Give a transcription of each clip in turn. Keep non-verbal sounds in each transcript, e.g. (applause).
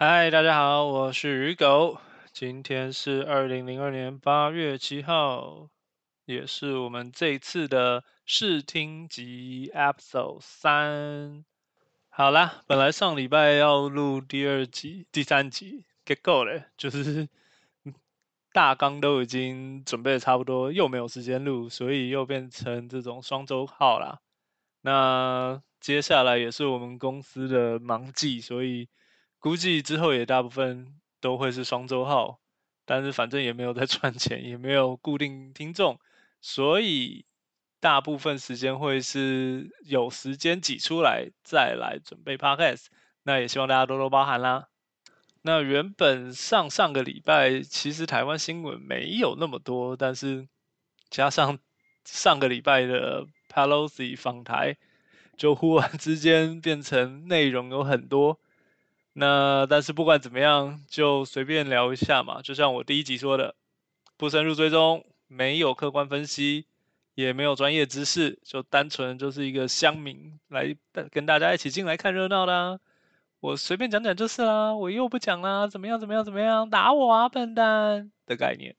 嗨，大家好，我是鱼狗。今天是二零零二年八月七号，也是我们这一次的试听集 Episode 三。好啦，本来上礼拜要录第二集、第三集给够了，就是大纲都已经准备的差不多，又没有时间录，所以又变成这种双周号啦。那接下来也是我们公司的忙季，所以。估计之后也大部分都会是双周号，但是反正也没有在赚钱，也没有固定听众，所以大部分时间会是有时间挤出来再来准备 podcast。那也希望大家多多包涵啦。那原本上上个礼拜其实台湾新闻没有那么多，但是加上上个礼拜的 Pelosi 访台，就忽然之间变成内容有很多。那但是不管怎么样，就随便聊一下嘛。就像我第一集说的，不深入追踪，没有客观分析，也没有专业知识，就单纯就是一个乡民来跟大家一起进来看热闹的。我随便讲讲就是啦，我又不讲啦，怎么样怎么样怎么样，打我啊笨蛋的概念。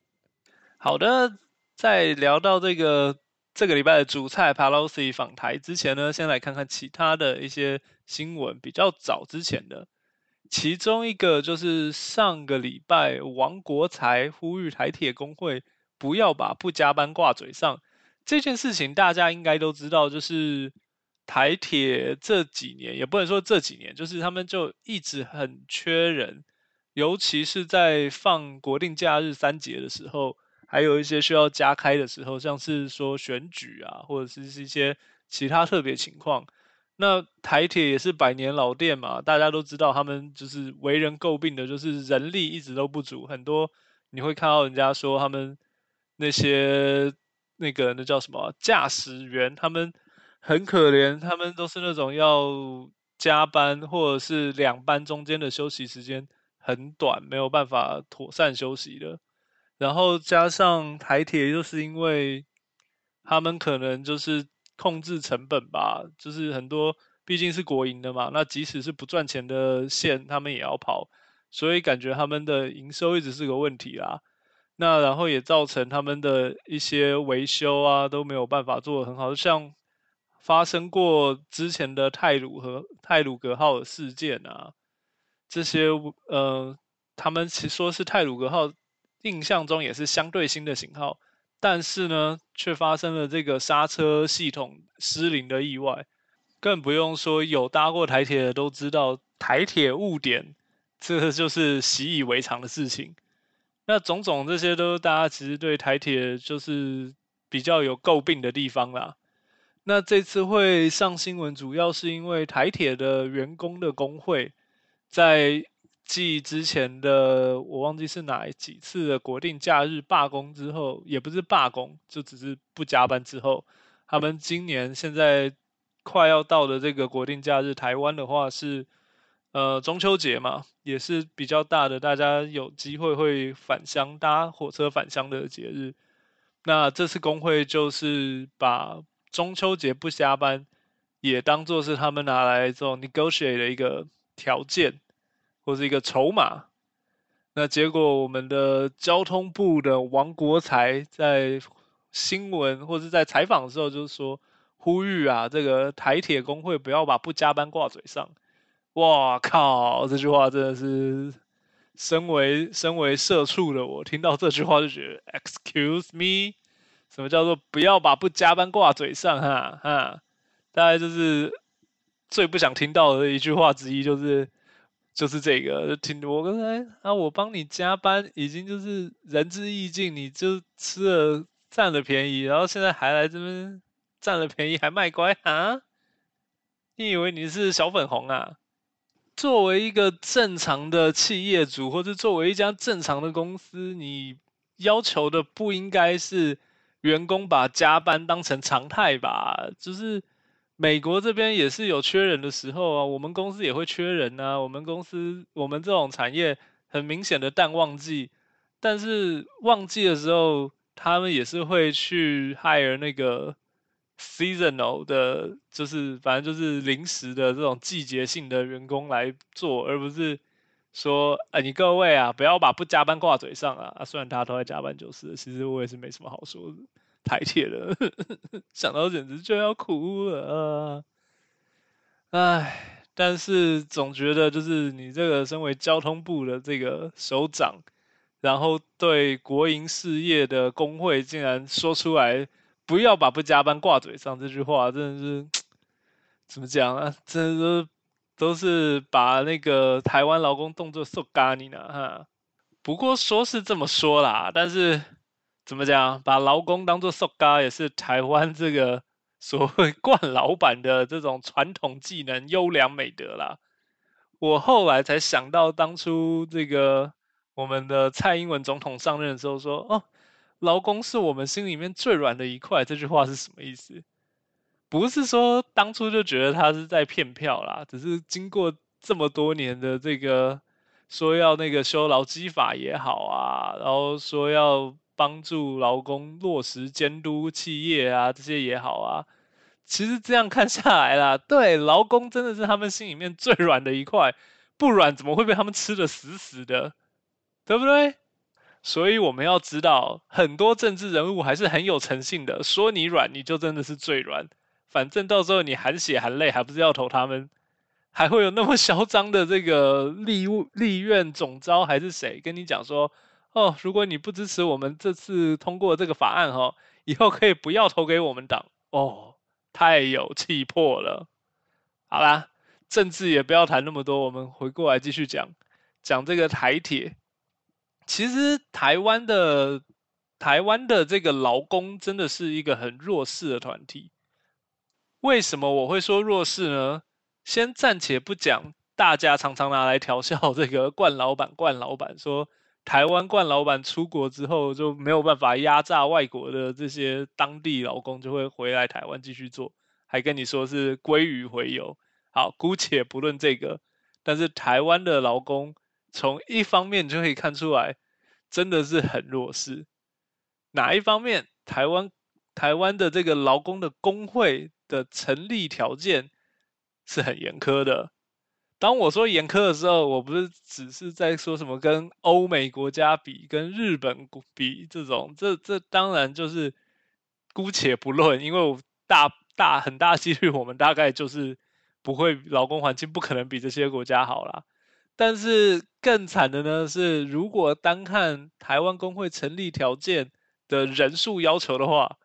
好的，在聊到这个这个礼拜的主菜 Pelosi 访台之前呢，先来看看其他的一些新闻，比较早之前的。其中一个就是上个礼拜，王国才呼吁台铁工会不要把不加班挂嘴上这件事情，大家应该都知道。就是台铁这几年，也不能说这几年，就是他们就一直很缺人，尤其是在放国定假日三节的时候，还有一些需要加开的时候，像是说选举啊，或者是是一些其他特别情况。那台铁也是百年老店嘛，大家都知道，他们就是为人诟病的，就是人力一直都不足。很多你会看到人家说他们那些那个那叫什么驾驶员，他们很可怜，他们都是那种要加班或者是两班中间的休息时间很短，没有办法妥善休息的。然后加上台铁，就是因为他们可能就是。控制成本吧，就是很多毕竟是国营的嘛，那即使是不赚钱的线，他们也要跑，所以感觉他们的营收一直是个问题啦。那然后也造成他们的一些维修啊都没有办法做得很好，像发生过之前的泰鲁和泰鲁格号的事件啊，这些呃，他们其实说是泰鲁格号，印象中也是相对新的型号。但是呢，却发生了这个刹车系统失灵的意外，更不用说有搭过台铁的都知道，台铁误点，这就是习以为常的事情。那种种这些都大家其实对台铁就是比较有诟病的地方啦。那这次会上新闻，主要是因为台铁的员工的工会在。继之前的我忘记是哪几次的国定假日罢工之后，也不是罢工，就只是不加班之后，他们今年现在快要到的这个国定假日，台湾的话是呃中秋节嘛，也是比较大的，大家有机会会返乡搭火车返乡的节日。那这次工会就是把中秋节不加班也当做是他们拿来做 negotiate 的一个条件。或是一个筹码，那结果我们的交通部的王国才在新闻或者在采访的时候，就是说呼吁啊，这个台铁工会不要把不加班挂嘴上。哇靠，这句话真的是，身为身为社畜的我，听到这句话就觉得，Excuse me，什么叫做不要把不加班挂嘴上？哈哈，大概就是最不想听到的一句话之一，就是。就是这个，听我刚才啊，我帮你加班，已经就是仁至义尽，你就吃了占了便宜，然后现在还来这边占了便宜还卖乖啊？你以为你是小粉红啊？作为一个正常的企业主，或者作为一家正常的公司，你要求的不应该是员工把加班当成常态吧？就是。美国这边也是有缺人的时候啊，我们公司也会缺人啊。我们公司我们这种产业很明显的淡旺季，但是旺季的时候，他们也是会去 hire 那个 seasonal 的，就是反正就是临时的这种季节性的员工来做，而不是说，哎，你各位啊，不要把不加班挂嘴上啊！啊，虽然大家都在加班就是，其实我也是没什么好说的，台铁的，(laughs) 想到简直就要哭了，唉，但是总觉得就是你这个身为交通部的这个首长，然后对国营事业的工会竟然说出来，不要把不加班挂嘴上这句话，真的是怎么讲啊？真的是。都是把那个台湾劳工动作受干你呢哈，不过说是这么说啦，但是怎么讲，把劳工当做受干也是台湾这个所谓 (laughs) 惯老板的这种传统技能优良美德啦。我后来才想到，当初这个我们的蔡英文总统上任的时候说：“哦，劳工是我们心里面最软的一块。”这句话是什么意思？不是说当初就觉得他是在骗票啦，只是经过这么多年的这个说要那个修劳基法也好啊，然后说要帮助劳工落实监督企业啊这些也好啊，其实这样看下来啦，(laughs) 对劳工真的是他们心里面最软的一块，不软怎么会被他们吃的死死的，对不对？所以我们要知道，很多政治人物还是很有诚信的，说你软你就真的是最软。反正到时候你含血含泪，还不是要投他们？还会有那么嚣张的这个立立院总招还是谁跟你讲说，哦，如果你不支持我们这次通过这个法案哈，以后可以不要投给我们党哦，太有气魄了。好啦，政治也不要谈那么多，我们回过来继续讲讲这个台铁。其实台湾的台湾的这个劳工真的是一个很弱势的团体。为什么我会说弱势呢？先暂且不讲，大家常常拿来调笑这个冠老板，冠老板说台湾冠老板出国之后就没有办法压榨外国的这些当地劳工，就会回来台湾继续做，还跟你说是归于回游。好，姑且不论这个，但是台湾的劳工从一方面就可以看出来，真的是很弱势。哪一方面？台湾台湾的这个劳工的工会。的成立条件是很严苛的。当我说严苛的时候，我不是只是在说什么跟欧美国家比、跟日本比这种，这这当然就是姑且不论，因为大大很大几率我们大概就是不会劳工环境不可能比这些国家好啦。但是更惨的呢是，如果单看台湾工会成立条件的人数要求的话。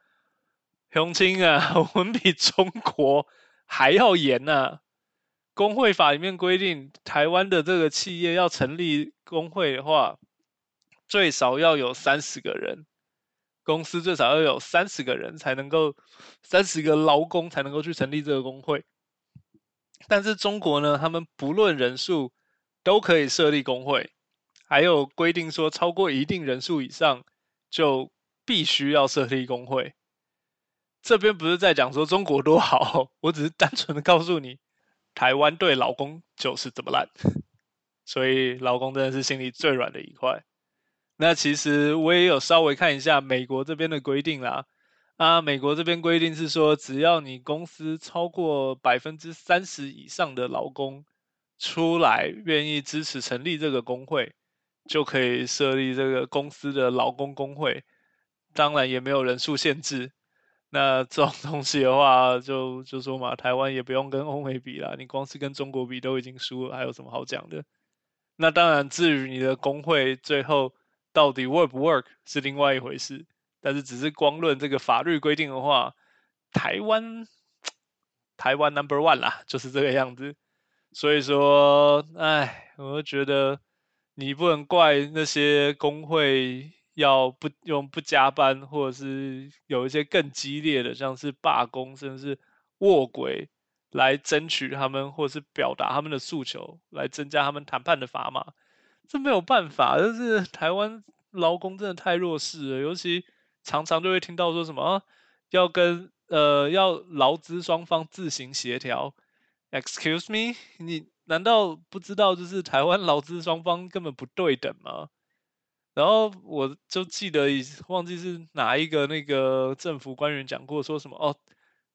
雄青啊，(laughs) 我们比中国还要严呐！工会法里面规定，台湾的这个企业要成立工会的话，最少要有三十个人，公司最少要有三十个人才能够，三十个劳工才能够去成立这个工会。但是中国呢，他们不论人数都可以设立工会，还有规定说，超过一定人数以上就必须要设立工会。这边不是在讲说中国多好，我只是单纯的告诉你，台湾对老公就是这么烂，(laughs) 所以老公真的是心里最软的一块。那其实我也有稍微看一下美国这边的规定啦，啊，美国这边规定是说，只要你公司超过百分之三十以上的劳工出来愿意支持成立这个工会，就可以设立这个公司的劳工工会，当然也没有人数限制。那这种东西的话，就就说嘛，台湾也不用跟欧美比啦，你光是跟中国比都已经输了，还有什么好讲的？那当然，至于你的工会最后到底 work 不 work 是另外一回事。但是只是光论这个法律规定的话，台湾台湾 number one 啦，就是这个样子。所以说，哎，我觉得你不能怪那些工会。要不用不加班，或者是有一些更激烈的，像是罢工，甚至是卧轨，来争取他们，或是表达他们的诉求，来增加他们谈判的砝码，这没有办法。就是台湾劳工真的太弱势了，尤其常常就会听到说什么要跟呃要劳资双方自行协调。Excuse me，你难道不知道就是台湾劳资双方根本不对等吗？然后我就记得，忘记是哪一个那个政府官员讲过，说什么哦，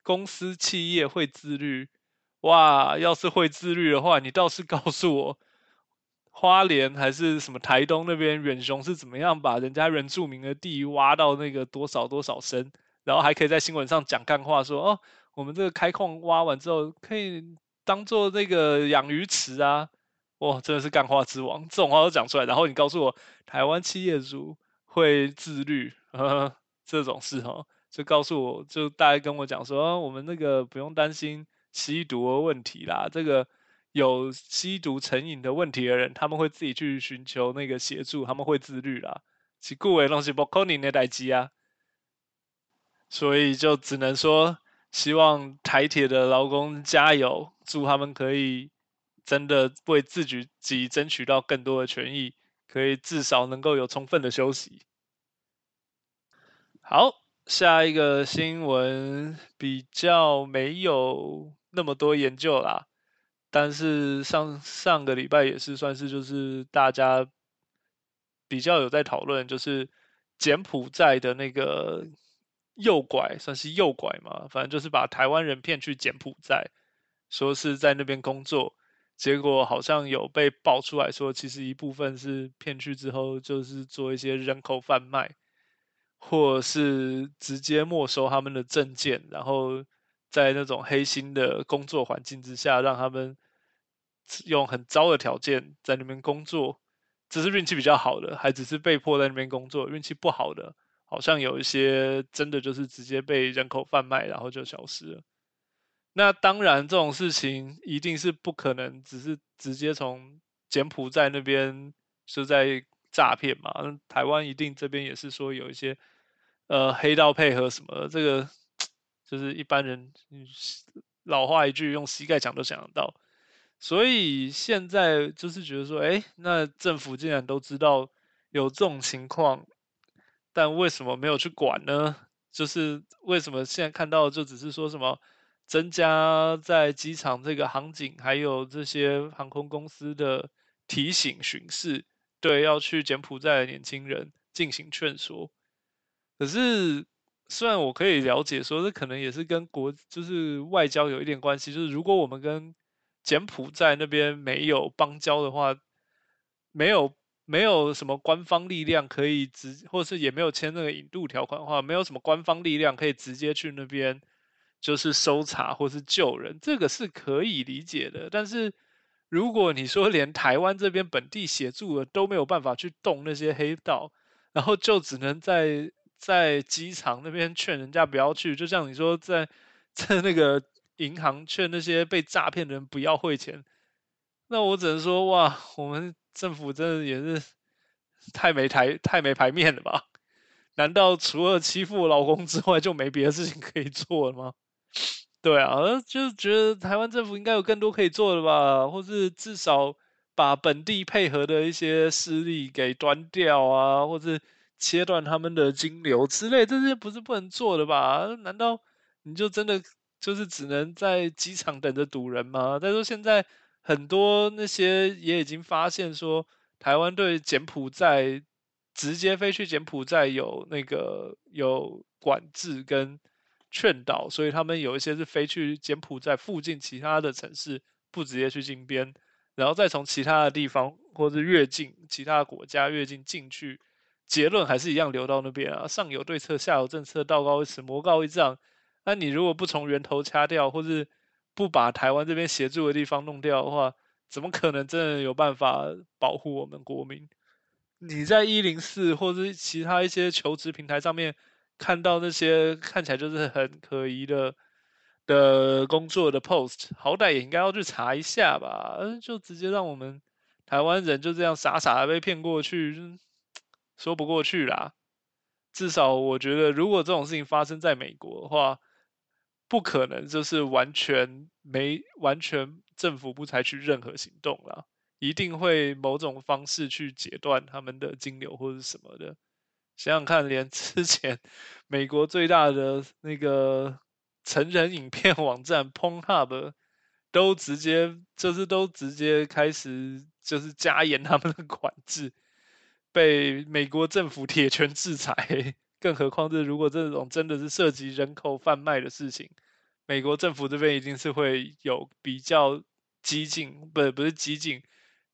公司企业会自律，哇，要是会自律的话，你倒是告诉我，花莲还是什么台东那边远雄是怎么样把人家原住民的地挖到那个多少多少深，然后还可以在新闻上讲干话说哦，我们这个开矿挖完之后可以当做那个养鱼池啊，哇，真的是干话之王，这种话都讲出来，然后你告诉我台湾企业主会自律，这种事哈，就告诉我就大概跟我讲说，我们那个不用担心吸毒的问题啦，这个。有吸毒成瘾的问题的人，他们会自己去寻求那个协助，他们会自律啦。其故为东西不靠你那代机啊，所以就只能说，希望台铁的劳工加油，祝他们可以真的为自己己争取到更多的权益，可以至少能够有充分的休息。好，下一个新闻比较没有那么多研究啦。但是上上个礼拜也是算是就是大家比较有在讨论，就是柬埔寨的那个诱拐，算是诱拐嘛，反正就是把台湾人骗去柬埔寨，说是在那边工作，结果好像有被爆出来说，其实一部分是骗去之后就是做一些人口贩卖，或是直接没收他们的证件，然后。在那种黑心的工作环境之下，让他们用很糟的条件在那边工作，只是运气比较好的，还只是被迫在那边工作。运气不好的，好像有一些真的就是直接被人口贩卖，然后就消失了。那当然，这种事情一定是不可能，只是直接从柬埔寨那边是在诈骗嘛。台湾一定这边也是说有一些呃黑道配合什么这个。就是一般人，老话一句，用膝盖讲都想得到。所以现在就是觉得说，哎，那政府竟然都知道有这种情况，但为什么没有去管呢？就是为什么现在看到就只是说什么增加在机场这个航警，还有这些航空公司的提醒巡视，对要去柬埔寨的年轻人进行劝说，可是。虽然我可以了解说，这可能也是跟国就是外交有一点关系。就是如果我们跟柬埔寨那边没有邦交的话，没有没有什么官方力量可以直，或是也没有签那个引渡条款的话，没有什么官方力量可以直接去那边就是搜查或是救人，这个是可以理解的。但是如果你说连台湾这边本地协助的都没有办法去动那些黑道，然后就只能在。在机场那边劝人家不要去，就像你说，在在那个银行劝那些被诈骗的人不要汇钱，那我只能说，哇，我们政府真的也是太没台太没牌面了吧？(laughs) 难道除了欺负老公之外，就没别的事情可以做了吗？对啊，就是觉得台湾政府应该有更多可以做的吧，或是至少把本地配合的一些势力给端掉啊，或是。切断他们的金流之类，这些不是不能做的吧？难道你就真的就是只能在机场等着堵人吗？再说现在很多那些也已经发现说，台湾对柬埔寨直接飞去柬埔寨有那个有管制跟劝导，所以他们有一些是飞去柬埔寨附近其他的城市，不直接去金边，然后再从其他的地方或者越境其他国家越境进去。结论还是一样，流到那边啊。上有对策，下有政策，道高一尺，魔高一丈。那你如果不从源头掐掉，或是不把台湾这边协助的地方弄掉的话，怎么可能真的有办法保护我们国民？你在一零四或者其他一些求职平台上面看到那些看起来就是很可疑的的工作的 post，好歹也应该要去查一下吧。就直接让我们台湾人就这样傻傻的被骗过去。说不过去啦，至少我觉得，如果这种事情发生在美国的话，不可能就是完全没完全政府不采取任何行动了，一定会某种方式去截断他们的金流或者什么的。想想看，连之前 (laughs) 美国最大的那个成人影片网站 Pornhub 都直接就是都直接开始就是加严他们的管制。被美国政府铁拳制裁，更何况是如果这种真的是涉及人口贩卖的事情，美国政府这边一定是会有比较激进，不不是激进，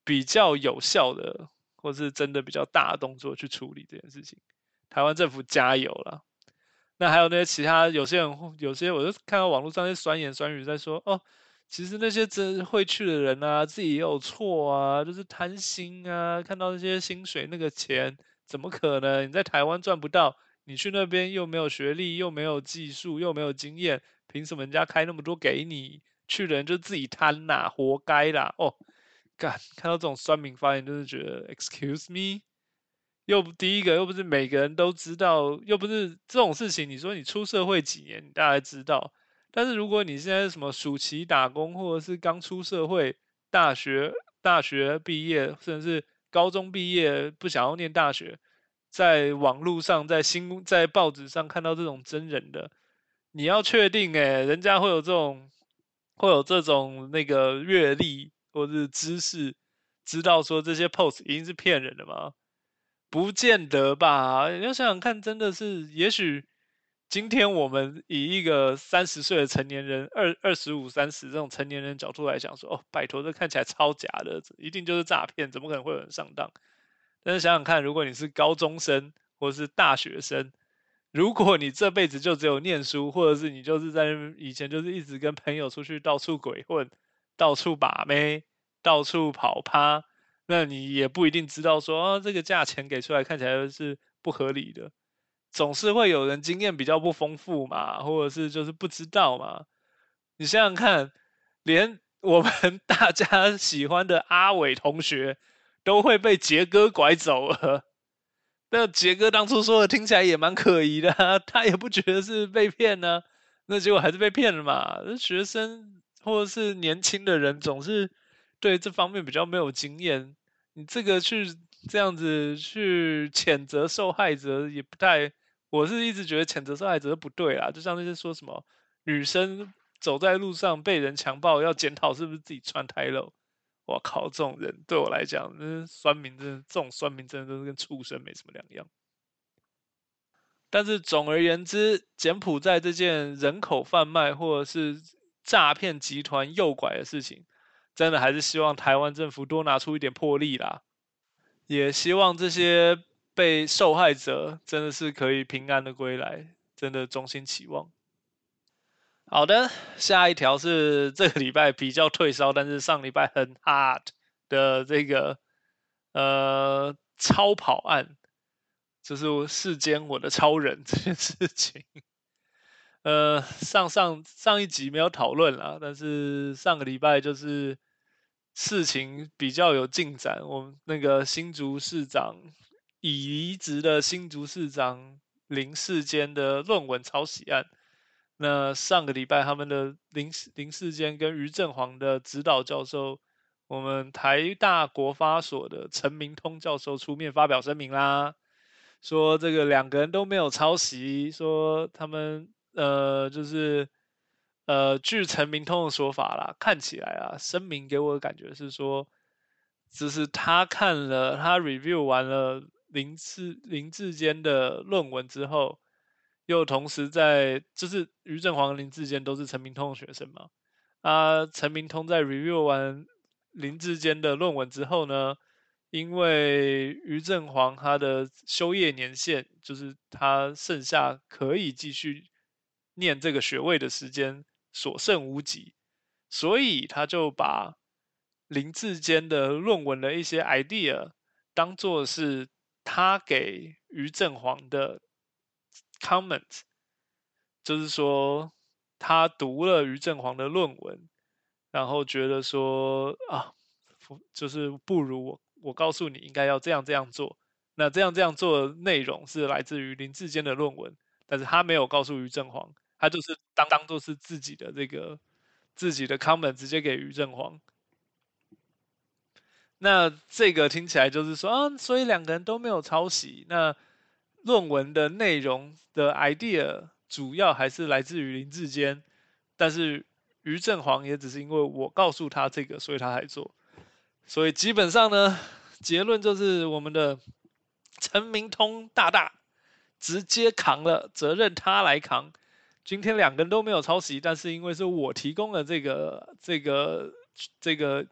比较有效的，或是真的比较大的动作去处理这件事情。台湾政府加油了。那还有那些其他有些人，有些我就看到网络上那些酸言酸语在说，哦，其实那些真会去的人啊，自己也有错啊，就是贪心啊，看到那些薪水那个钱，怎么可能？你在台湾赚不到，你去那边又没有学历，又没有技术，又没有经验，凭什么人家开那么多给你？去的人就自己贪呐，活该啦！哦，干，看到这种酸民发言，就是觉得，excuse me。又不第一个，又不是每个人都知道，又不是这种事情。你说你出社会几年，你大概知道。但是如果你现在什么暑期打工，或者是刚出社会，大学大学毕业，甚至是高中毕业不想要念大学，在网络上、在新在报纸上看到这种真人的，你要确定哎，人家会有这种会有这种那个阅历或者是知识，知道说这些 post 一定是骗人的吗？不见得吧，你要想想看，真的是，也许今天我们以一个三十岁的成年人，二二十五、三十这种成年人角度来讲，说哦，拜托，这看起来超假的，一定就是诈骗，怎么可能会有人上当？但是想想看，如果你是高中生或是大学生，如果你这辈子就只有念书，或者是你就是在以前就是一直跟朋友出去到处鬼混，到处把妹，到处跑趴。那你也不一定知道说啊，这个价钱给出来看起来是不合理的，总是会有人经验比较不丰富嘛，或者是就是不知道嘛。你想想看，连我们 (laughs) 大家喜欢的阿伟同学都会被杰哥拐走了。那杰哥当初说的听起来也蛮可疑的，他也不觉得是被骗呢，那结果还是被骗了嘛。学生或者是年轻的人总是。对这方面比较没有经验，你这个去这样子去谴责受害者也不太，我是一直觉得谴责受害者不对啊。就像那些说什么女生走在路上被人强暴要检讨是不是自己穿太露，我靠，这种人对我来讲，那酸民真的，这种酸民真的都是跟畜生没什么两样。但是总而言之，柬埔寨这件人口贩卖或者是诈骗集团诱拐的事情。真的还是希望台湾政府多拿出一点魄力啦，也希望这些被受害者真的是可以平安的归来，真的衷心期望。好的，下一条是这个礼拜比较退烧，但是上礼拜很 hard 的这个呃超跑案，就是世间我的超人 (laughs) 这件事情。呃，上上上一集没有讨论啦，但是上个礼拜就是。事情比较有进展，我们那个新竹市长已离职的新竹市长林世坚的论文抄袭案，那上个礼拜他们的林林世坚跟于正煌的指导教授，我们台大国发所的陈明通教授出面发表声明啦，说这个两个人都没有抄袭，说他们呃就是。呃，据陈明通的说法啦，看起来啊，声明给我的感觉是说，只是他看了他 review 完了林志林志坚的论文之后，又同时在就是于正煌、林志坚都是陈明通的学生嘛，啊，陈明通在 review 完林志坚的论文之后呢，因为于正煌他的修业年限就是他剩下可以继续念这个学位的时间。所剩无几，所以他就把林志坚的论文的一些 idea 当做是他给于正煌的 comment，就是说他读了于正煌的论文，然后觉得说啊，就是不如我我告诉你应该要这样这样做，那这样这样做的内容是来自于林志坚的论文，但是他没有告诉于正煌。他就是当当做是自己的这个自己的 comment 直接给于正煌，那这个听起来就是说啊，所以两个人都没有抄袭，那论文的内容的 idea 主要还是来自于林志坚，但是于正煌也只是因为我告诉他这个，所以他才做，所以基本上呢，结论就是我们的陈明通大大直接扛了责任，他来扛。今天两个人都没有抄袭，但是因为是我提供了这个这个这个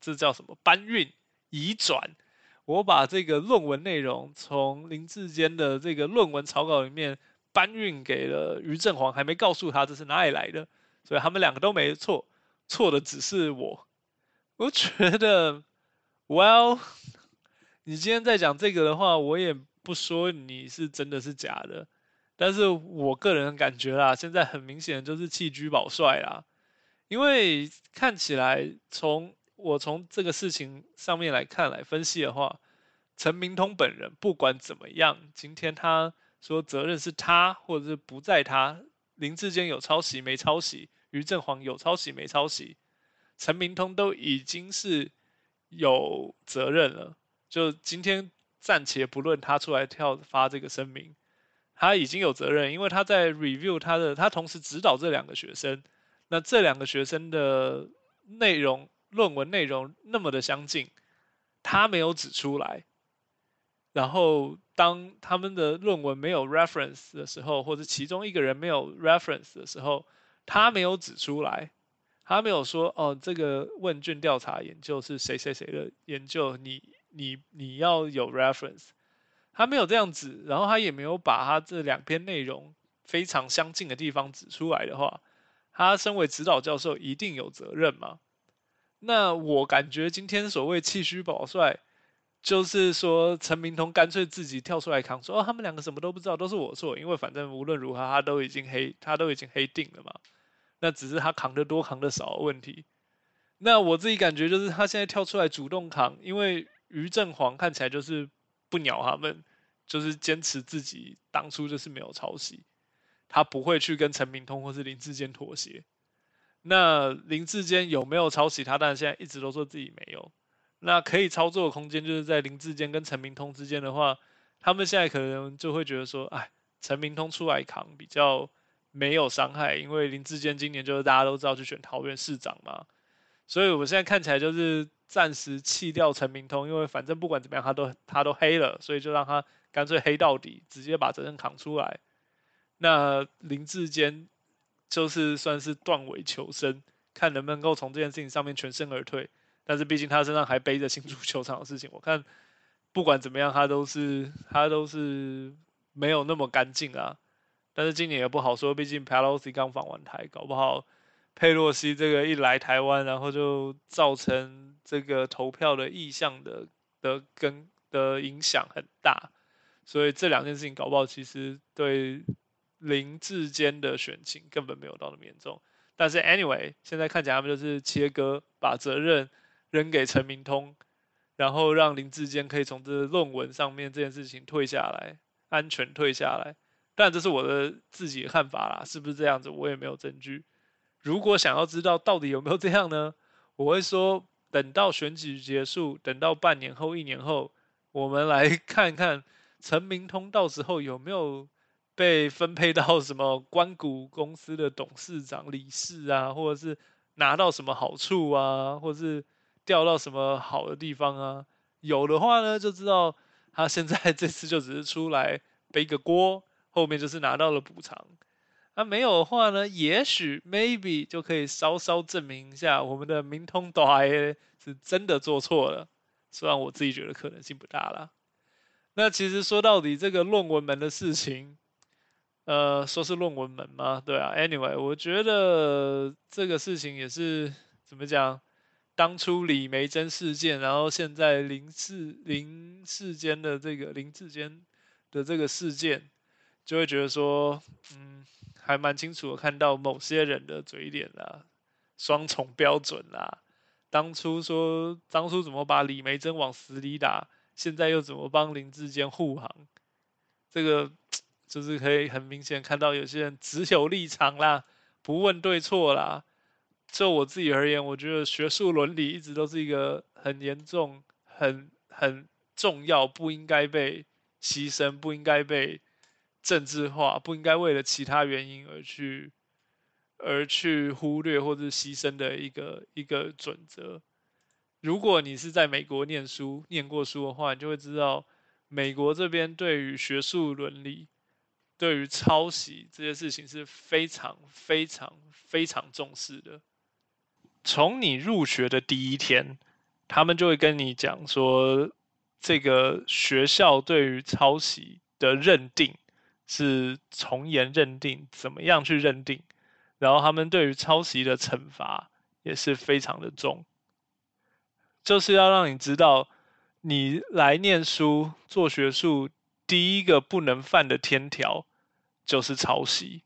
这叫什么搬运移转？我把这个论文内容从林志坚的这个论文草稿里面搬运给了于正煌，还没告诉他这是哪里来的，所以他们两个都没错，错的只是我。我觉得，Well，你今天在讲这个的话，我也不说你是真的是假的，但是我个人感觉啦，现在很明显就是弃车保帅啦，因为看起来从。我从这个事情上面来看来分析的话，陈明通本人不管怎么样，今天他说责任是他，或者是不在他，林志坚有抄袭没抄袭，于正煌有抄袭没抄袭，陈明通都已经是有责任了。就今天暂且不论他出来跳发这个声明，他已经有责任，因为他在 review 他的，他同时指导这两个学生，那这两个学生的内容。论文内容那么的相近，他没有指出来。然后当他们的论文没有 reference 的时候，或者其中一个人没有 reference 的时候，他没有指出来，他没有说哦，这个问卷调查研究是谁谁谁的研究，你你你要有 reference，他没有这样子，然后他也没有把他这两篇内容非常相近的地方指出来的话，他身为指导教授一定有责任吗？那我感觉今天所谓气虚保帅，就是说陈明通干脆自己跳出来扛，说哦他们两个什么都不知道，都是我错，因为反正无论如何他都已经黑，他都已经黑定了嘛。那只是他扛得多扛得少的问题。那我自己感觉就是他现在跳出来主动扛，因为于正煌看起来就是不鸟他们，就是坚持自己当初就是没有抄袭，他不会去跟陈明通或是林志坚妥协。那林志坚有没有抄袭他？但是现在一直都说自己没有。那可以操作的空间就是在林志坚跟陈明通之间的话，他们现在可能就会觉得说，哎，陈明通出来扛比较没有伤害，因为林志坚今年就是大家都知道去选桃园市长嘛。所以我现在看起来就是暂时弃掉陈明通，因为反正不管怎么样他都他都黑了，所以就让他干脆黑到底，直接把责任扛出来。那林志坚。就是算是断尾求生，看能不能够从这件事情上面全身而退。但是毕竟他身上还背着新足球场的事情，我看不管怎么样，他都是他都是没有那么干净啊。但是今年也不好说，毕竟 Pelosi 刚访完台，搞不好佩洛西这个一来台湾，然后就造成这个投票的意向的的跟的影响很大。所以这两件事情搞不好其实对。林志坚的选情根本没有到那么严重，但是 anyway，现在看起来他们就是切割，把责任扔给陈明通，然后让林志坚可以从这论文上面这件事情退下来，安全退下来。但这是我的自己的看法啦，是不是这样子？我也没有证据。如果想要知道到底有没有这样呢？我会说，等到选举结束，等到半年后、一年后，我们来 (laughs) 看看陈明通到时候有没有。被分配到什么关谷公司的董事长、理事啊，或者是拿到什么好处啊，或者是调到什么好的地方啊？有的话呢，就知道他现在 (laughs) 这次就只是出来背个锅，后面就是拿到了补偿。那没有的话呢，也许 maybe 就可以稍稍证明一下我们的明通大 A 是真的做错了，虽然我自己觉得可能性不大了。那其实说到底，这个论文门的事情。呃，说是论文门吗？对啊，Anyway，我觉得这个事情也是怎么讲？当初李梅珍事件，然后现在林世林世间的这个林志坚的这个事件，就会觉得说，还蛮清楚的看到某些人的嘴脸啦，双重标准啦。当初说当初怎么把李梅珍往死里打，现在又怎么帮林志坚护航？这个。就是可以很明显看到有些人只有立场啦，不问对错啦。就我自己而言，我觉得学术伦理一直都是一个很严重、很很重要，不应该被牺牲，不应该被政治化，不应该为了其他原因而去而去忽略或者牺牲的一个一个准则。如果你是在美国念书、念过书的话，你就会知道美国这边对于学术伦理。对于抄袭这些事情是非常非常非常重视的。从你入学的第一天，他们就会跟你讲说，这个学校对于抄袭的认定是从严认定，怎么样去认定，然后他们对于抄袭的惩罚也是非常的重，就是要让你知道，你来念书做学术，第一个不能犯的天条就是抄袭。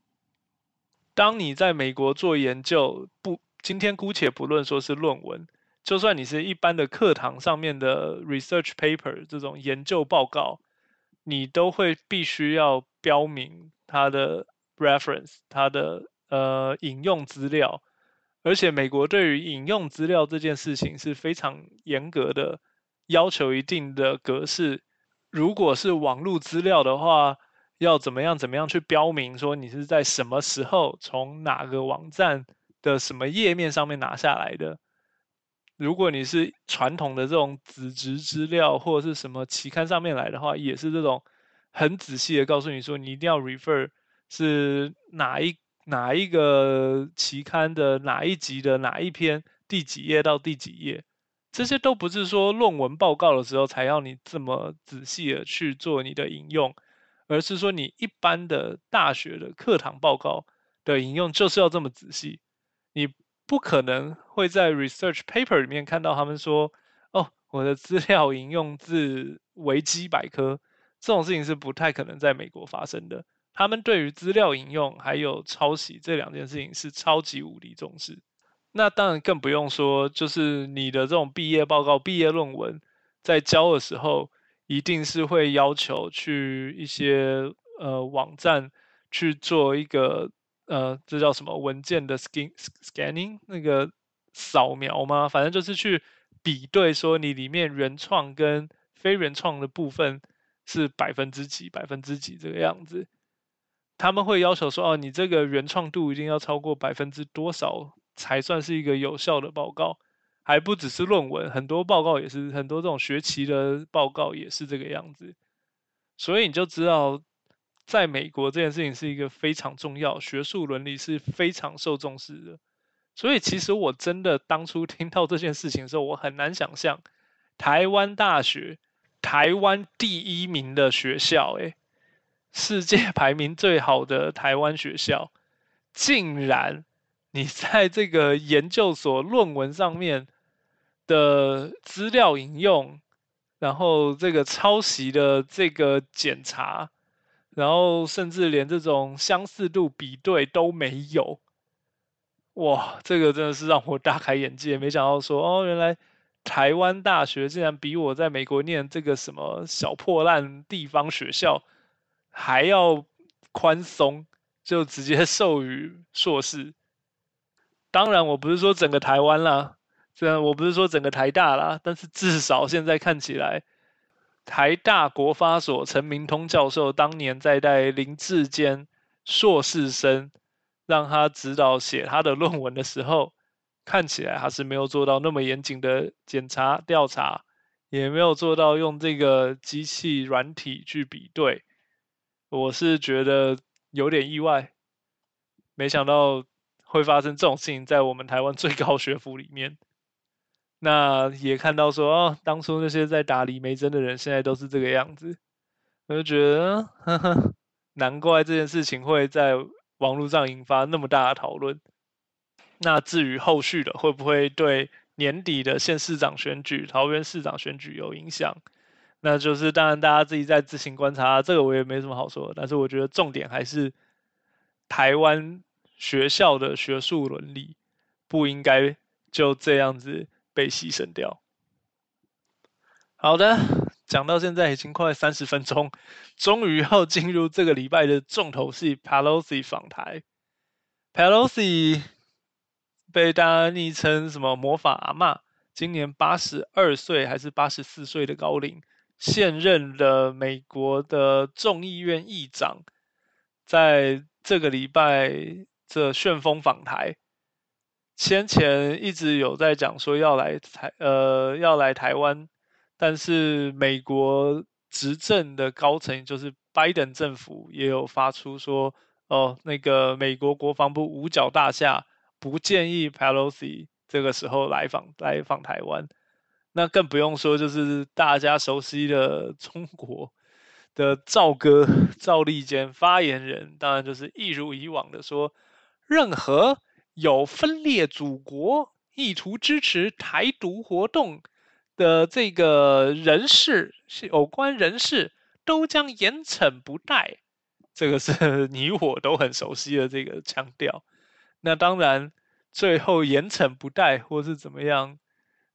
当你在美国做研究，不，今天姑且不论说是论文，就算你是一般的课堂上面的 research paper 这种研究报告，你都会必须要标明它的 reference，它的呃引用资料，而且美国对于引用资料这件事情是非常严格的，要求一定的格式。如果是网络资料的话，要怎么样怎么样去标明说你是在什么时候从哪个网站的什么页面上面拿下来的？如果你是传统的这种纸质资料或者是什么期刊上面来的话，也是这种很仔细的告诉你说你一定要 refer 是哪一哪一个期刊的哪一集的哪一篇第几页到第几页，这些都不是说论文报告的时候才要你这么仔细的去做你的引用。而是说，你一般的大学的课堂报告的引用就是要这么仔细，你不可能会在 research paper 里面看到他们说，哦，我的资料引用自维基百科，这种事情是不太可能在美国发生的。他们对于资料引用还有抄袭这两件事情是超级无敌重视。那当然更不用说，就是你的这种毕业报告、毕业论文在交的时候。一定是会要求去一些呃网站去做一个呃这叫什么文件的 scan scanning 那个扫描吗？反正就是去比对说你里面原创跟非原创的部分是百分之几百分之几这个样子。他们会要求说哦你这个原创度一定要超过百分之多少才算是一个有效的报告。还不只是论文，很多报告也是，很多这种学期的报告也是这个样子。所以你就知道，在美国这件事情是一个非常重要，学术伦理是非常受重视的。所以其实我真的当初 (laughs) 听到这件事情的时候，我很难想象，台湾大学，台湾第一名的学校，诶，世界排名最好的台湾学校，竟然你在这个研究所论文上面。的资料引用，然后这个抄袭的这个检查，然后甚至连这种相似度比对都没有，哇，这个真的是让我大开眼界，没想到说哦，原来台湾大学竟然比我在美国念这个什么小破烂地方学校还要宽松，就直接 (laughs) 授予硕士。当然，我不是说整个台湾啦。虽然我不是说整个台大啦，但是至少现在看起来，台大国发所陈明通教授当年在带林志坚硕士生，让他指导写他的论文的时候，看起来他是没有做到那么严谨的检查调查，也没有做到用这个机器软体去比对，我是觉得有点意外，没想到会发生这种事情在我们台湾最高学府里面。那也看到说哦，当初那些在打李梅珍的人，现在都是这个样子，我就觉得，呵呵，难怪这件事情会在网络上引发那么大的讨论。那至于后续的会不会对年底的县市长选举、桃园市长选举有影响，那就是当然大家自己在自行观察，这个我也没什么好说。但是我觉得重点还是台湾学校的学术伦理不应该就这样子。被牺牲掉。好的，讲到现在已经快三十分钟，终于要进入这个礼拜的重头戏 ——Pelosi 访台。Pelosi 被大家昵称什么“魔法阿妈”，今年八十二岁还是八十四岁的高龄，现任的美国的众议院议长，在这个礼拜这旋风访台。先前一直有在讲说要来台，呃，要来台湾，但是美国执政的高层，就是拜登政府，也有发出说，哦，那个美国国防部五角大厦不建议 Pelosi 这个时候来访来访台湾。那更不用说就是大家熟悉的中国的赵哥赵立坚发言人，当然就是一如以往的说，任何有分裂祖国、意图支持台独活动的这个人士，是有关人士都将严惩不贷。这个是 (laughs) 你我都很熟悉的这个腔调。那当然，最后严惩不贷，或是怎么样，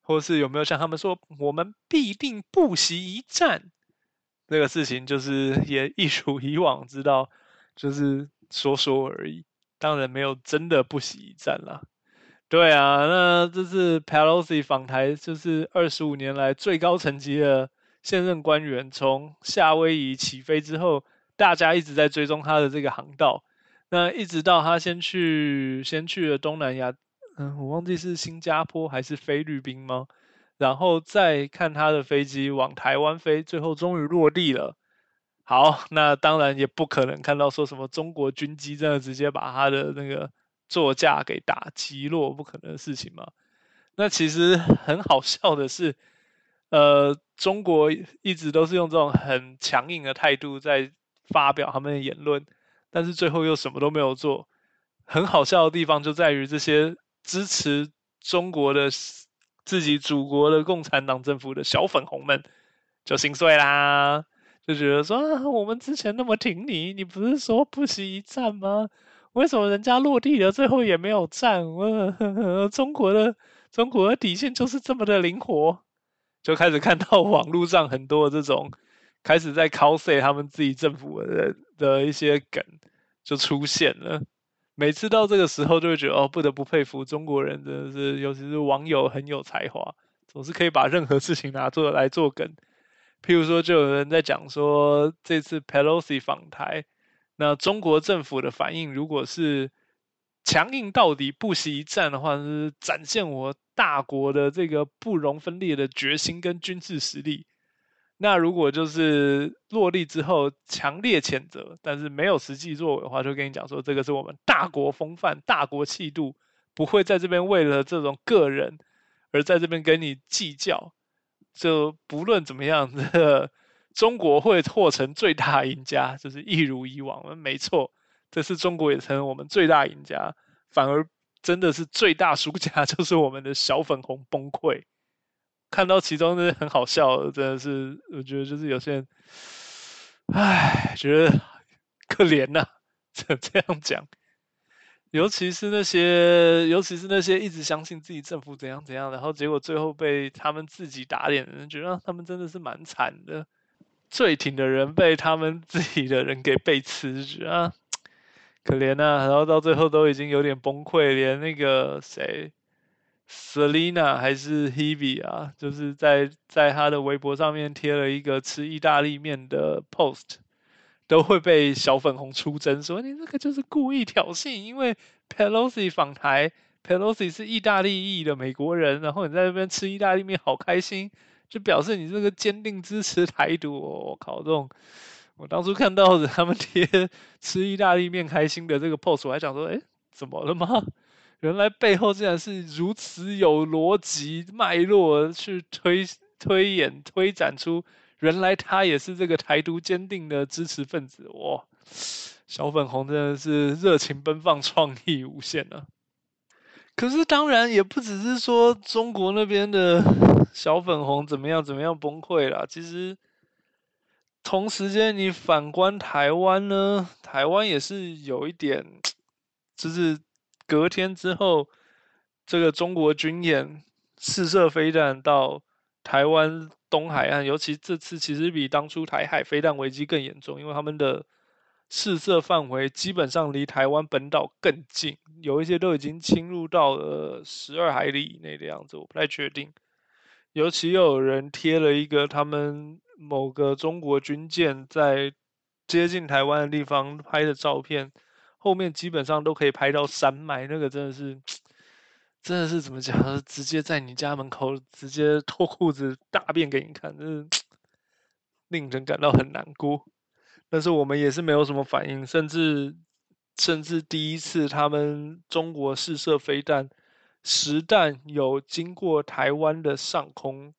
或是有没有像他们说，我们必定不惜一战，这个事情就是也 (laughs) 一如以往，知道就是说说而已。当然没有真的不惜一战啦。对啊，那这是 Pelosi 访台，就是二十五年来最高层级的现任官员，从夏威夷起飞之后。大家一直在追踪他的这个航道，那一直到他先去先去了东南亚，嗯，我忘记是新加坡还是菲律宾吗？然后再看他的飞机往台湾飞，最后终于落地了。好，那当然也不可能看到说什么中国军机真的直接把他的那个座驾给打击落，不可能的事情嘛。那其实很好笑的是，呃，中国一直都是用这种很强硬的态度在。发表他们的言论，但是最后又什么都没有做。很好笑的地方就在于这些支持中国的自己祖国的共产党政府的小粉红们就心碎啦，就觉得说我们之前那么挺你，你不是说不惜一战吗？为什么人家落地了最后也没有战？(laughs) 中国的中国的底线就是这么的灵活，就开始看到网络上很多这种。开始在 cos 他们自己政府的的一些梗就出现了，每次到这个时候就会觉得哦，不得不佩服中国人，真的是，尤其是网友很有才华，总是可以把任何事情拿做来做梗。譬如说，就有人在讲说，这次 Pelosi 访台，那中国政府的反应如果是强硬到底、不惜一战的话，是展现我大国的这个不容分裂的决心跟军事实力。那如果就是落地之后强烈谴责，但是没有实际作为的话，就跟你讲说，这个是我们大国风范、大国气度，不会在这边为了这种个人而在这边跟你计较。就不论怎么样，中国会获成最大赢家，就是一如以往。没错，这次中国也成我们最大赢家，反而真的是最大输家，(laughs) 就是我们的小粉红崩溃。看到其中的很好笑，真的是我觉得就是有些人，唉，觉得可怜呐，这 (laughs) 这样讲，尤其是那些，尤其是那些一直相信自己政府怎样怎样，然后结果最后被他们自己打脸的人，觉得他们真的是蛮惨的。最挺的人被他们自己的人给背刺，觉得可怜呐，然后到最后都已经有点崩溃，连那个谁。Selina 还是 Hebe 啊，就是在在他的微博上面贴了一个吃意大利面的 post，都会被小粉红出征说你这个就是故意挑衅，因为 Pelosi 访台，Pelosi 是意大利裔的美国人，然后你在那边吃意大利面好开心，就表示你这个坚定支持台独。我靠，这种我当初看到他们贴吃意大利面开心的这个 post，我还想说，哎，怎么了吗？原来背后竟然是如此有逻辑脉络去推推演推展出，原来他也是这个台独坚定的支持分子哇！小粉红真的是热情奔放，创意无限啊！可是当然也不只是说中国那边的小粉红怎么样怎么样崩溃了，其实同时间你反观台湾呢，台湾也是有一点就是。隔天之后，这个中国军演试射飞弹到台湾东海岸，尤其这次其实比当初台海飞弹危机更严重，因为他们的试射范围基本上离台湾本岛更近，有一些都已经侵入到了十二海里以内的样子，我不太确定。尤其又有人贴了一个他们某个中国军舰在接近台湾的地方拍的照片。后面基本上都可以拍到山脉，那个真的是，真的是怎么讲？直接在你家门口直接脱裤子大便给你看，真是令人感到很难过。但是我们也是没有什么反应，甚至甚至第一次他们中国试射飞弹，实弹有经过台湾的上空，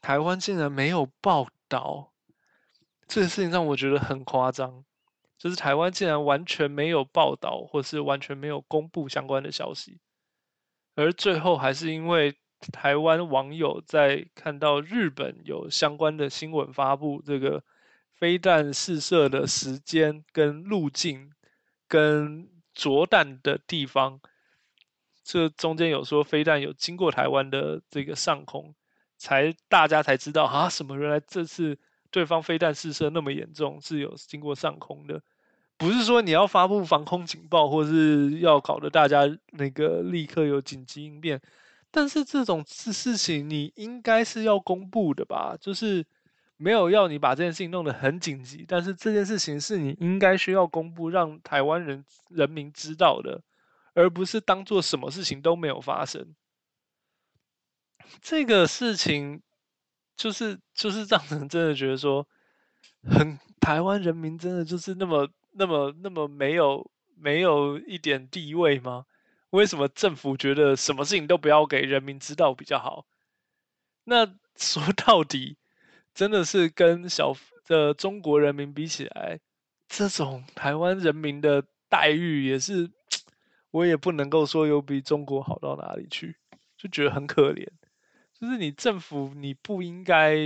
台湾竟然没有报道，这个事情让我觉得很夸张。就是台湾竟然完全没有报道，或是完全没有公布相关的消息，而最后还是因为台湾网友在看到日本有相关的新闻发布，这个飞弹试射的时间跟路径跟着弹的地方，这中间有说飞弹有经过台湾的这个上空，才大家才知道啊，什么原来这次。对方飞弹试射那么严重，是有经过上空的，不是说你要发布防空警报，或是要搞得大家那个立刻有紧急应变。但是这种事事情你应该是要公布的吧？就是没有要你把这件事情弄得很紧急，但是这件事情是你应该需要公布，让台湾人人民知道的，而不是当做什么事情都没有发生。这个事情。就是就是让人真的觉得说，很台湾人民真的就是那么那么那么没有没有一点地位吗？为什么政府觉得什么事情都不要给人民知道比较好？那 (laughs) 说到底，真的是跟小的中国人民比起来，这种台湾人民的待遇也是，(tsk) 我也不能够说有比中国好到哪里去，就觉得很可怜。就是你政府，你不应该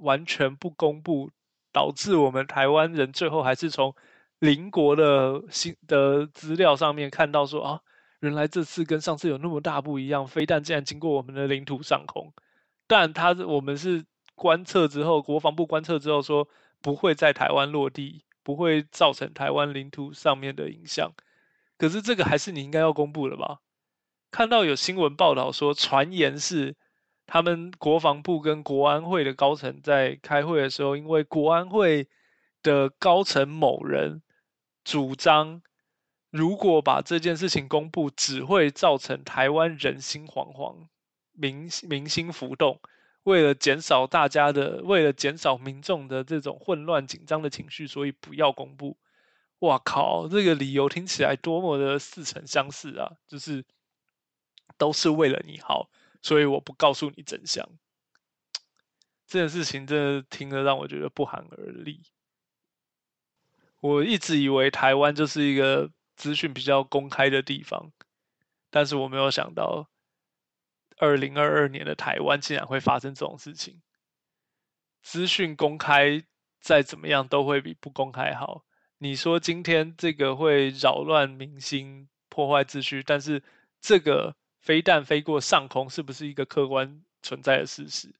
完全不公布，导致我们台湾人最后还是从邻国的新的资料上面看到说啊，原来这次跟上次有那么大不一样，飞弹竟然经过我们的领土上空，但他我们是观测之后，国防部观测之后说不会在台湾落地，不会造成台湾领土上面的影响，可是这个还是你应该要公布的吧？看到有新闻报道说，传言是。他们国防部跟国安会的高层在开会的时候，因为国安会的高层某人主张，如果把这件事情公布，只会造成台湾人心惶惶、民民心浮动。为了减少大家的，为了减少民众的这种混乱紧张的情绪，所以不要公布。哇靠，这个理由听起来多么的似曾相识啊！就是都是为了你好。所以我不告诉你真相，(tsk) 这件事情真的听了让我觉得不寒而栗。我一直以为台湾就是一个资讯比较公开的地方，但是我没有想到，二零二二年的台湾竟然会发生这种事情。资讯公开再怎么样都会比不公开好。你说今天这个会扰乱民心、破坏秩序，但是这个。飞弹飞过上空是不是一个客观存在的事实？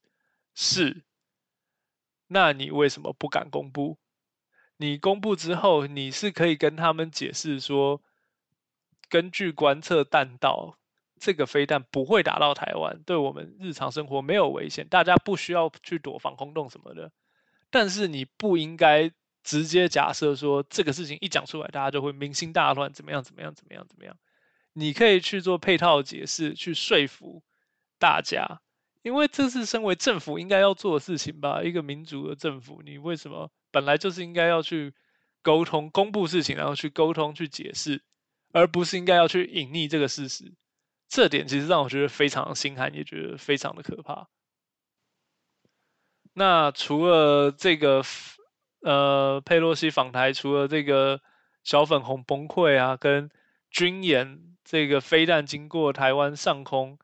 是。那你为什么不敢公布？你公布之后，你是可以跟他们解释说，根据观测弹道，这个飞弹不会打到台湾，对我们日常生活没有危险，大家不需要去躲防空洞什么的。但是你不应该直接假设说，这个事情一讲出来，大家就会民心大乱，怎么样？怎么样？怎么样？怎么样？你可以去做配套解释，去说服大家，因为这是身为政府应该要做的事情吧？一个民主的政府，你为什么本来就是应该要去沟通、公布事情，然后去沟通、去解释，而不是应该要去隐匿这个事实？这点其实让我觉得非常心寒，也觉得非常的可怕。那除了这个，呃，佩洛西访台，除了这个小粉红崩溃啊，跟军演。这个飞弹经过台湾上空，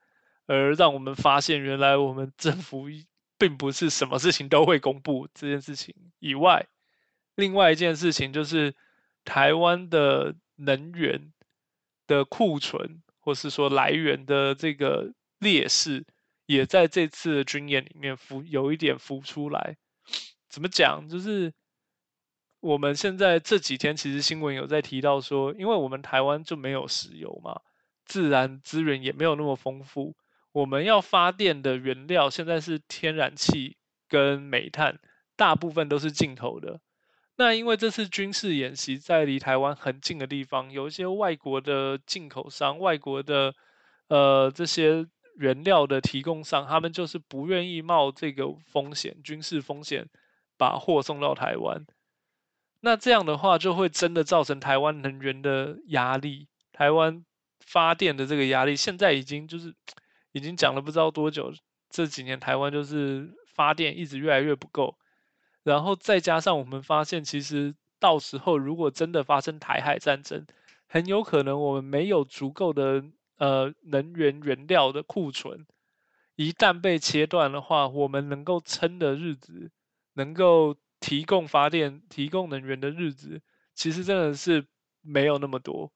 而让我们发现，原来我们政府并不是什么事情都会公布这件事情以外，另外一件事情就是台湾的能源的库存，或是说来源的这个劣势，也在这次军演里面浮有一点浮出来。怎么讲？就是。我们现在这几天其实新闻有在提到说，因为我们台湾就没有石油嘛，自然资源也没有那么丰富，我们要发电的原料现在是天然气跟煤炭，大部分都是进口的。那因为这次军事演习在离台湾很近的地方，有一些外国的进口商、外国的呃这些原料的提供商，他们就是不愿意冒这个风险，军事风险，把货送到台湾。那这样的话，就会真的造成台湾能源的压力，台湾发电的这个压力，现在已经就是已经讲了不知道多久，这几年台湾就是发电一直越来越不够，然后再加上我们发现，其实到时候如果真的发生台海战争，很有可能我们没有足够的呃能源原料的库存，一旦被切断的话，我们能够撑的日子，能够提供发电、提供能源的日子，其实真的是没有那么多。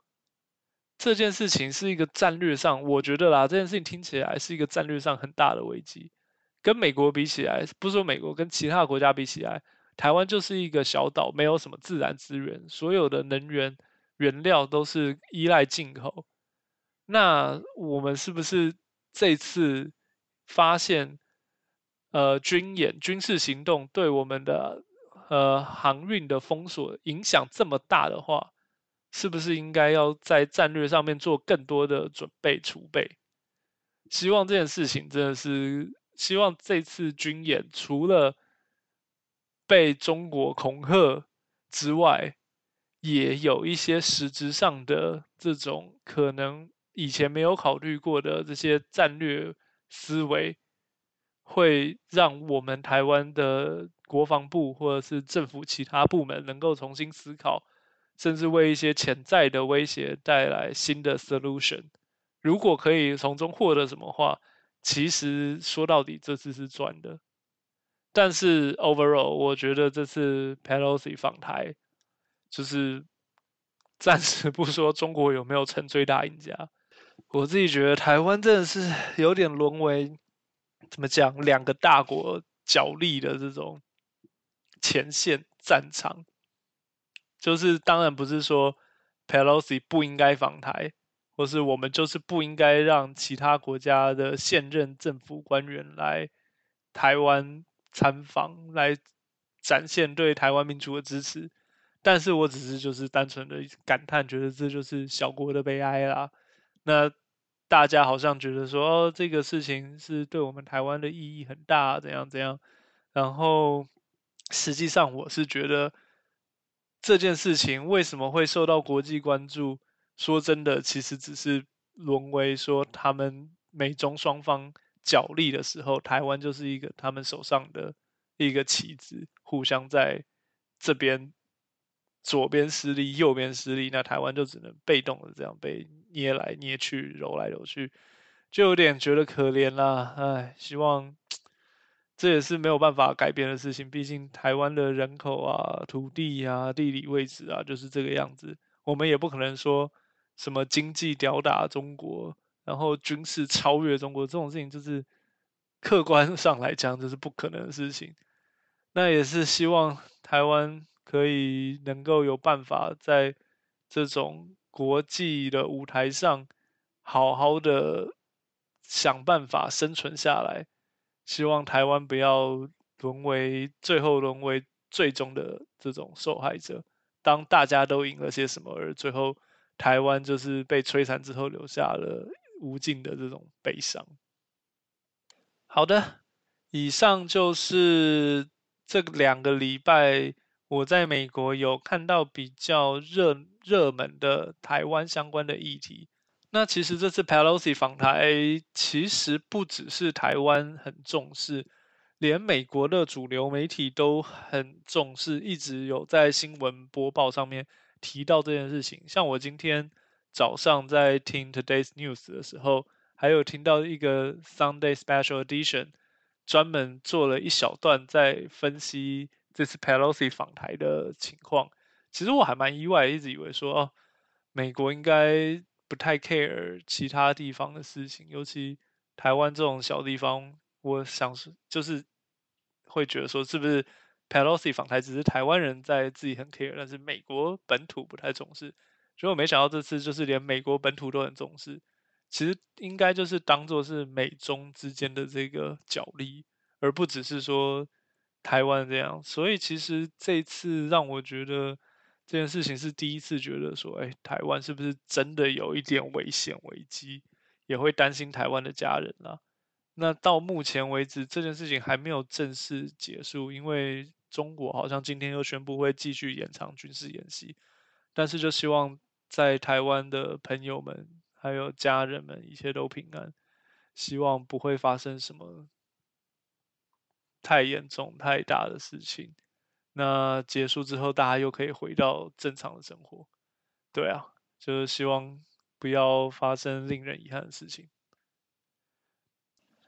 这件事情是一个战略上，我觉得啦，这件事情听起来是一个战略上很大的危机。跟美国比起来，不说美国，跟其他国家比起来，台湾就是一个小岛，没有什么自然资源，所有的能源原料都是依赖进口。那我们是不是这次发现，呃，军演、军事行动对我们的呃航运的封锁影响这么大的话？是不是应该要在战略上面做更多的准备储备？希望这件事情真的是希望这次军演除了被中国恐吓之外，也有一些实质上的这种可能以前没有考虑过的这些战略思维，会让我们台湾的国防部或者是政府其他部门能够重新思考。甚至为一些潜在的威胁带来新的 solution。如果可以从中获得什么话，其实说到底这次是赚的。但是 overall，我觉得这次 Pelosi 访台，就是 (laughs) 暂时不说中国有没有成最大赢家，我自己觉得台湾真的是有点沦为怎么讲两个大国角力的这种前线战场。就是当然不是说 Pelosi 不应该访台，或是我们就是不应该让其他国家的现任政府官员来台湾参访，来展现对台湾民主的支持。但是我只是就是单纯的感叹，觉得这就是小国的悲哀啦。那大家好像觉得说，哦，这个事情是对我们台湾的意义很大，怎样怎样。然后实际上我是觉得。这件事情为什么会受到国际关注？说真的，其实只是沦为说他们美中双方角力的时候，台湾就是一个他们手上的一个棋子，互相在这边左边失利，右边失利，那台湾就只能被动的这样被捏来捏去，揉来揉去，就有点觉得可怜啦。唉，希望。这也是没有办法改变的事情，毕竟台湾的人口啊、土地啊、地理位置啊就是这个样子。我们也不可能说什么经济吊打中国，然后军事超越中国这种事情，就是客观上来讲就是不可能的事情。那也是希望台湾可以能够有办法在这种国际的舞台上好好的想办法生存下来。希望台湾不要沦为最后沦为最终的这种受害者。当大家都赢了些什么，而最后台湾就是被摧残之后，留下了无尽的这种悲伤。好的，以上就是这两个礼拜我在美国有看到比较热热门的台湾相关的议题。那其实这次 Pelosi 访台，其实不只是台湾很重视，连美国的主流媒体都很重视，一直有在新闻播报上面提到这件事情。像我今天早上在听 Today's News 的时候，还有听到一个 Sunday Special Edition，专门做了一小段在分析这次 Pelosi 访台的情况。其实我还蛮意外，一直以为说哦，美国应该。不太 care 其他地方的事情，尤其台湾这种小地方，我想是就是会觉得说，是不是 Pelosi 访台只是台湾人在自己很 care，但是美国本土不太重视。所以我没想到这次就是连美国本土都很重视，其实应该就是当做是美中之间的这个角力，而不只是说台湾这样。所以其实这次让我觉得。这件事情是第一次觉得说，哎，台湾是不是真的有一点危险危机，也会担心台湾的家人啦。那到目前为止，这件事情还没有正式结束，因为中国好像今天又宣布会继续延长军事演习。但是就希望在台湾的朋友们还有家人们一切都平安，希望不会发生什么太严重、太大的事情。那结束之后，大家又可以回到正常的生活。对啊，就是希望不要发生令人遗憾的事情。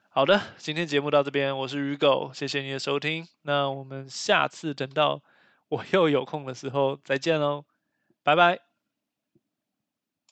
好的，今天节目到这边，我是鱼狗，谢谢你的收听。那我们下次等到我又有空的时候再见喽，拜拜。